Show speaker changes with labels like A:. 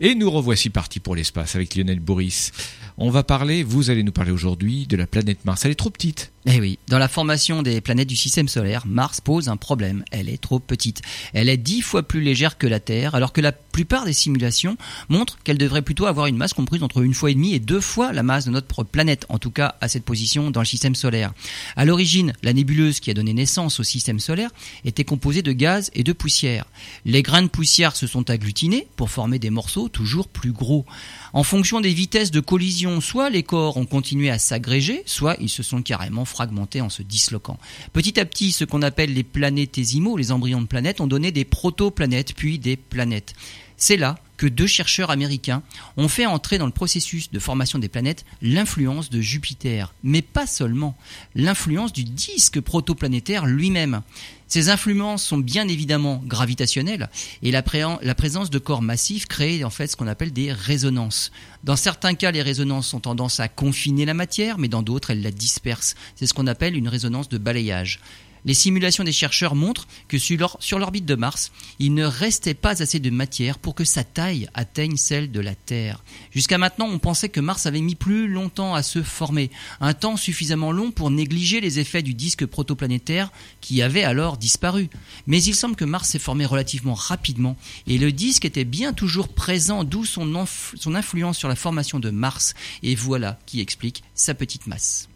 A: Et nous revoici partis pour l'espace avec Lionel Boris. On va parler, vous allez nous parler aujourd'hui de la planète Mars. Elle est trop petite.
B: Eh oui, dans la formation des planètes du système solaire, Mars pose un problème. Elle est trop petite. Elle est dix fois plus légère que la Terre, alors que la plupart des simulations montrent qu'elle devrait plutôt avoir une masse comprise entre une fois et demie et deux fois la masse de notre planète, en tout cas à cette position dans le système solaire. À l'origine, la nébuleuse qui a donné naissance au système solaire était composée de gaz et de poussière. Les grains de poussière se sont agglutinés pour former des morceaux toujours plus gros. En fonction des vitesses de collision, soit les corps ont continué à s'agréger, soit ils se sont carrément fragmentés en se disloquant. Petit à petit, ce qu'on appelle les planétésimaux, les embryons de planètes, ont donné des protoplanètes, puis des planètes. C'est là que deux chercheurs américains ont fait entrer dans le processus de formation des planètes l'influence de Jupiter, mais pas seulement, l'influence du disque protoplanétaire lui-même. Ces influences sont bien évidemment gravitationnelles et la, présence de corps massifs crée en fait ce qu'on appelle des résonances. Dans certains cas, les résonances ont tendance à confiner la matière, mais dans d'autres, elles la dispersent. C'est ce qu'on appelle une résonance de balayage. Les simulations des chercheurs montrent que sur l'orbite de Mars, il ne restait pas assez de matière pour que sa taille atteigne celle de la Terre. Jusqu'à maintenant, on pensait que Mars avait mis plus longtemps à se former, un temps suffisamment long pour négliger les effets du disque protoplanétaire qui avait alors disparu. Mais il semble que Mars s'est formé relativement rapidement et le disque était bien toujours présent, d'où son, influence sur la formation de Mars. Et voilà qui explique sa petite masse.